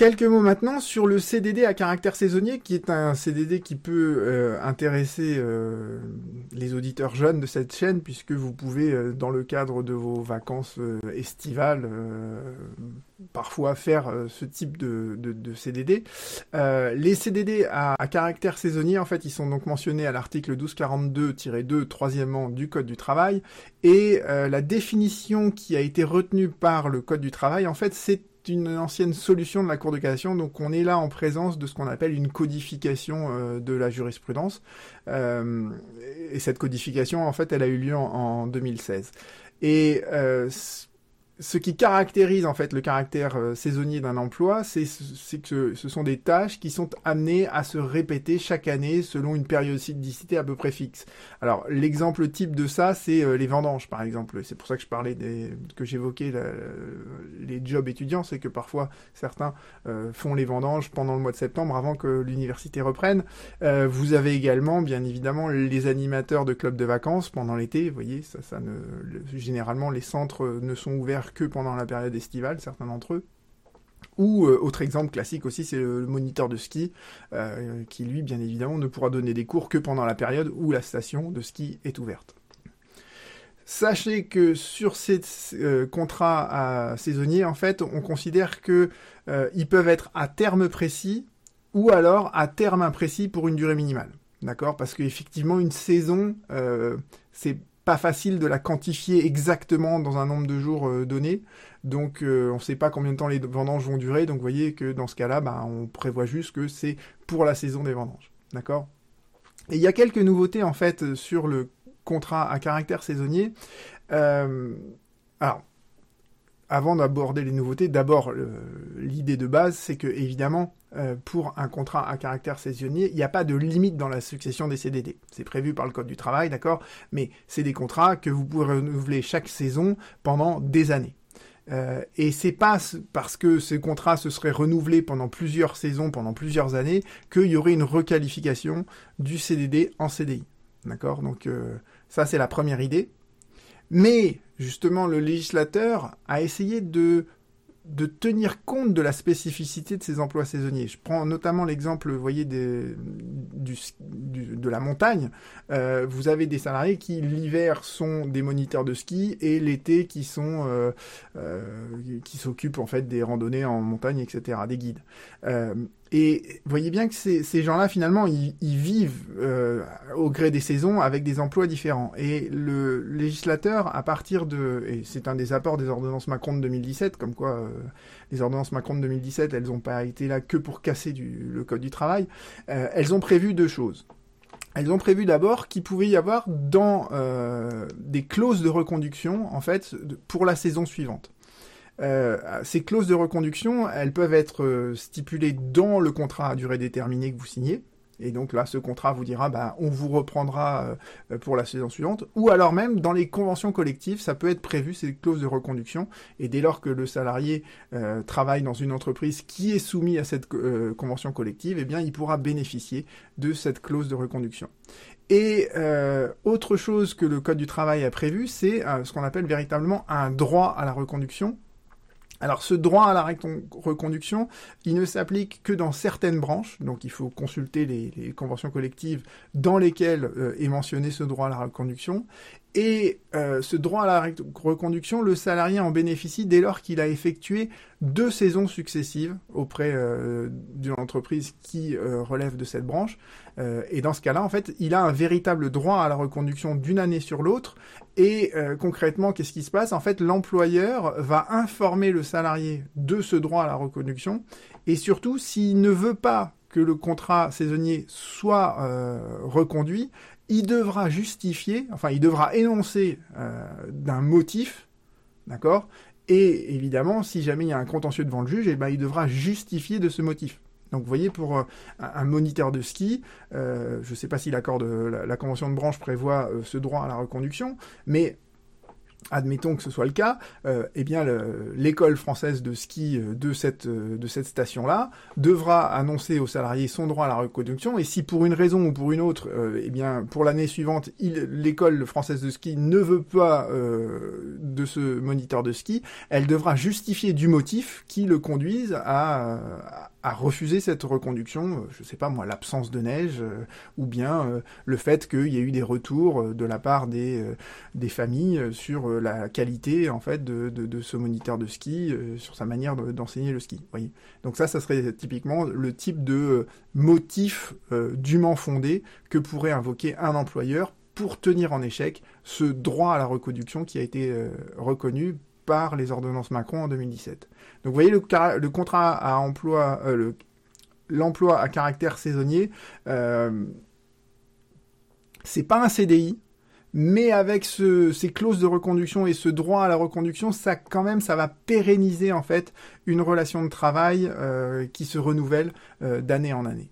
Quelques mots maintenant sur le CDD à caractère saisonnier, qui est un CDD qui peut euh, intéresser euh, les auditeurs jeunes de cette chaîne, puisque vous pouvez, euh, dans le cadre de vos vacances estivales, parfois faire ce type de, CDD. les CDD à, à, caractère saisonnier, en fait, ils sont donc mentionnés à l'article 1242-2, troisièmement, du Code du travail, et la définition qui a été retenue par le Code du travail, en fait, c'est une ancienne solution de la Cour de cassation, donc on est là en présence de ce qu'on appelle une codification euh, de la jurisprudence. Euh, et cette codification, en fait, elle a eu lieu en, en 2016. Et euh, ce qui caractérise en fait le caractère euh, saisonnier d'un emploi, c'est que ce sont des tâches qui sont amenées à se répéter chaque année selon une périodicité à peu près fixe. Alors l'exemple type de ça, c'est euh, les vendanges par exemple. C'est pour ça que je parlais des, que j'évoquais les jobs étudiants, c'est que parfois certains euh, font les vendanges pendant le mois de septembre avant que l'université reprenne. vous avez également bien évidemment les animateurs de clubs de vacances pendant l'été. Vous voyez, ça, ça ne, généralement les centres ne sont ouverts que pendant la période estivale, certains d'entre eux. Ou euh, autre exemple classique aussi, c'est le, moniteur de ski, euh, qui lui, bien évidemment, ne pourra donner des cours que pendant la période où la station de ski est ouverte. Sachez que sur ces euh, contrats saisonniers, en fait, on considère que ils peuvent être à terme précis ou alors à terme imprécis pour une durée minimale. D'accord? Parce qu'effectivement, une saison, c'est pas facile de la quantifier exactement dans un nombre de jours euh, donné. Donc euh, on ne sait pas combien de temps les vendanges vont durer. Donc voyez que dans ce cas-là, bah, on prévoit juste que c'est pour la saison des vendanges. D'accord? Et il y a quelques nouveautés en fait sur le contrat à caractère saisonnier. Euh, alors, avant d'aborder les nouveautés, d'abord l'idée de base, c'est que évidemment, euh, pour un contrat à caractère saisonnier, il n'y a pas de limite dans la succession des CDD. C'est prévu par le Code du travail, d'accord Mais c'est des contrats que vous pouvez renouveler chaque saison pendant des années. Euh, et c'est pas parce que ces contrats se seraient renouvelés pendant plusieurs saisons, pendant plusieurs années, qu'il y aurait une requalification du CDD en CDI. D'accord Donc euh, ça c'est la première idée. Mais justement, le législateur a essayé de de tenir compte de la spécificité de ces emplois saisonniers. Je prends notamment l'exemple, vous voyez, des, du, de la montagne. Euh, vous avez des salariés qui l'hiver sont des moniteurs de ski et l'été qui sont euh, euh, qui s'occupent en fait des randonnées en montagne, etc., des guides. Et voyez bien que ces, gens-là, finalement, ils, vivent au gré des saisons avec des emplois différents. Et le législateur, à partir de... Et c'est un des apports des ordonnances Macron de 2017, comme quoi les ordonnances Macron de 2017, elles n'ont pas été là que pour casser le Code du travail. Elles ont prévu deux choses. Elles ont prévu d'abord qu'il pouvait y avoir dans euh, des clauses de reconduction, en fait, pour la saison suivante. Euh, ces clauses de reconduction, elles peuvent être euh, stipulées dans le contrat à durée déterminée que vous signez. Et donc là, ce contrat vous dira, bah, on vous reprendra euh, pour la saison suivante. Ou alors même, dans les conventions collectives, ça peut être prévu, ces clauses de reconduction. Et dès lors que le salarié travaille dans une entreprise qui est soumise à cette convention collective, eh bien, il pourra bénéficier de cette clause de reconduction. Et autre chose que le Code du travail a prévu, c'est ce qu'on appelle véritablement un droit à la reconduction alors ce droit à la reconduction, il ne s'applique que dans certaines branches, donc il faut consulter les, conventions collectives dans lesquelles euh, est mentionné ce droit à la reconduction, et euh, ce droit à la reconduction, le salarié en bénéficie dès lors qu'il a effectué deux saisons successives auprès euh, d'une entreprise qui relève de cette branche. et dans ce cas-là, en fait, il a un véritable droit à la reconduction d'une année sur l'autre. Et concrètement, qu'est-ce qui se passe? En fait, l'employeur va informer le salarié de ce droit à la reconduction. Et surtout, s'il ne veut pas que le contrat saisonnier soit reconduit, il devra justifier, enfin, il devra énoncer euh, d'un motif, d'accord? Et évidemment, si jamais il y a un contentieux devant le juge, eh ben, il devra justifier de ce motif. Donc vous voyez, pour euh, un moniteur de ski, euh, je ne sais pas si l'accord de la, convention de branche prévoit ce droit à la reconduction, mais admettons que ce soit le cas, euh, eh bien l'école française de ski euh, de cette euh, de cette station-là devra annoncer aux salariés son droit à la reconduction et si pour une raison ou pour une autre, eh bien pour l'année suivante, l'école française de ski ne veut pas de ce moniteur de ski, elle devra justifier du motif qui le conduise à refuser cette reconduction, je sais pas moi, l'absence de neige ou bien le fait qu'il y ait eu des retours de la part des familles sur la qualité en fait de, ce moniteur de ski, euh, sur sa manière d'enseigner le ski. Voyez. Donc ça, ça serait typiquement le type de euh, motif euh, dûment fondé que pourrait invoquer un employeur pour tenir en échec ce droit à la reconduction qui a été reconnu les ordonnances Macron en 2017. Donc vous voyez le, contrat à emploi, l'emploi à caractère saisonnier, c'est pas un CDI, mais avec ce, ces clauses de reconduction et ce droit à la reconduction, ça quand même, va pérenniser en fait une relation de travail euh, qui se renouvelle euh, d'année en année.